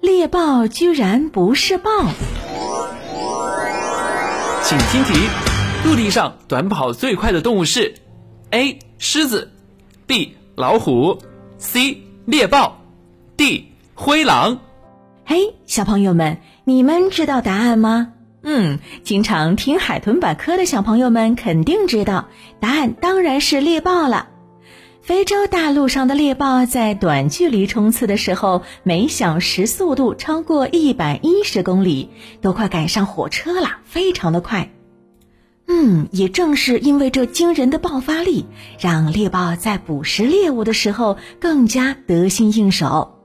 猎豹居然不是豹。请听题：陆地上短跑最快的动物是 A. 狮子 B. 老虎 C. 猎豹 D. 灰狼。嘿，小朋友们，你们知道答案吗？嗯，经常听海豚百科的小朋友们肯定知道，答案当然是猎豹了。非洲大陆上的猎豹在短距离冲刺的时候，每小时速度超过一百一十公里，都快赶上火车了，非常的快。嗯，也正是因为这惊人的爆发力，让猎豹在捕食猎物的时候更加得心应手。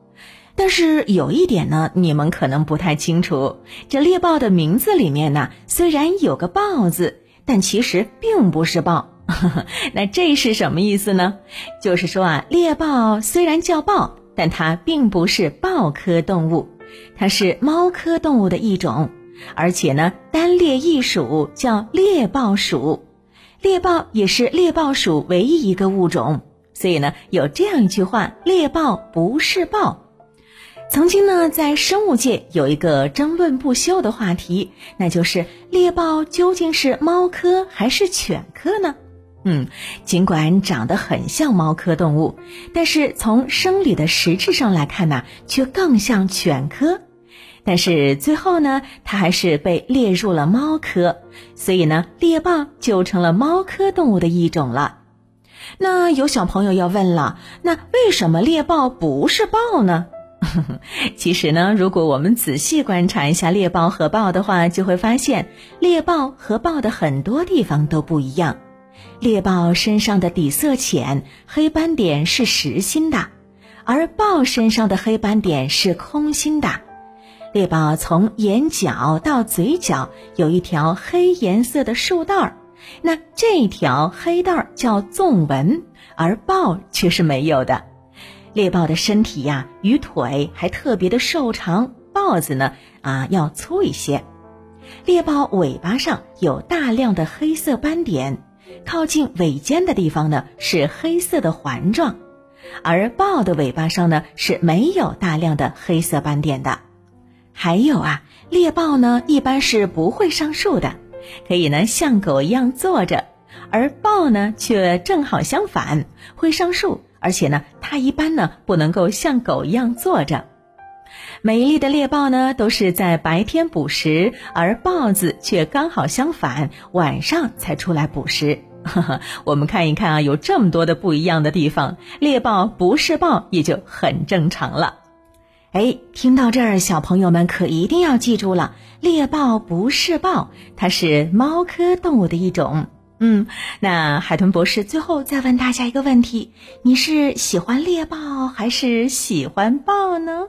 但是有一点呢，你们可能不太清楚，这猎豹的名字里面呢，虽然有个“豹”字，但其实并不是豹。那这是什么意思呢？就是说啊，猎豹虽然叫豹，但它并不是豹科动物，它是猫科动物的一种，而且呢，单列一属叫猎豹属，猎豹也是猎豹属唯一一个物种，所以呢，有这样一句话：猎豹不是豹。曾经呢，在生物界有一个争论不休的话题，那就是猎豹究竟是猫科还是犬科呢？嗯，尽管长得很像猫科动物，但是从生理的实质上来看呢，却更像犬科。但是最后呢，它还是被列入了猫科，所以呢，猎豹就成了猫科动物的一种了。那有小朋友要问了，那为什么猎豹不是豹呢？其实呢，如果我们仔细观察一下猎豹和豹的话，就会发现猎豹和豹的很多地方都不一样。猎豹身上的底色浅，黑斑点是实心的，而豹身上的黑斑点是空心的。猎豹从眼角到嘴角有一条黑颜色的竖道儿，那这条黑道儿叫纵纹，而豹却是没有的。猎豹的身体呀与腿还特别的瘦长，豹子呢啊要粗一些。猎豹尾巴上有大量的黑色斑点。靠近尾尖的地方呢是黑色的环状，而豹的尾巴上呢是没有大量的黑色斑点的。还有啊，猎豹呢一般是不会上树的，可以呢像狗一样坐着，而豹呢却正好相反，会上树，而且呢它一般呢不能够像狗一样坐着。美丽的猎豹呢都是在白天捕食，而豹子却刚好相反，晚上才出来捕食。我们看一看啊，有这么多的不一样的地方，猎豹不是豹也就很正常了。哎，听到这儿，小朋友们可一定要记住了，猎豹不是豹，它是猫科动物的一种。嗯，那海豚博士最后再问大家一个问题：你是喜欢猎豹还是喜欢豹呢？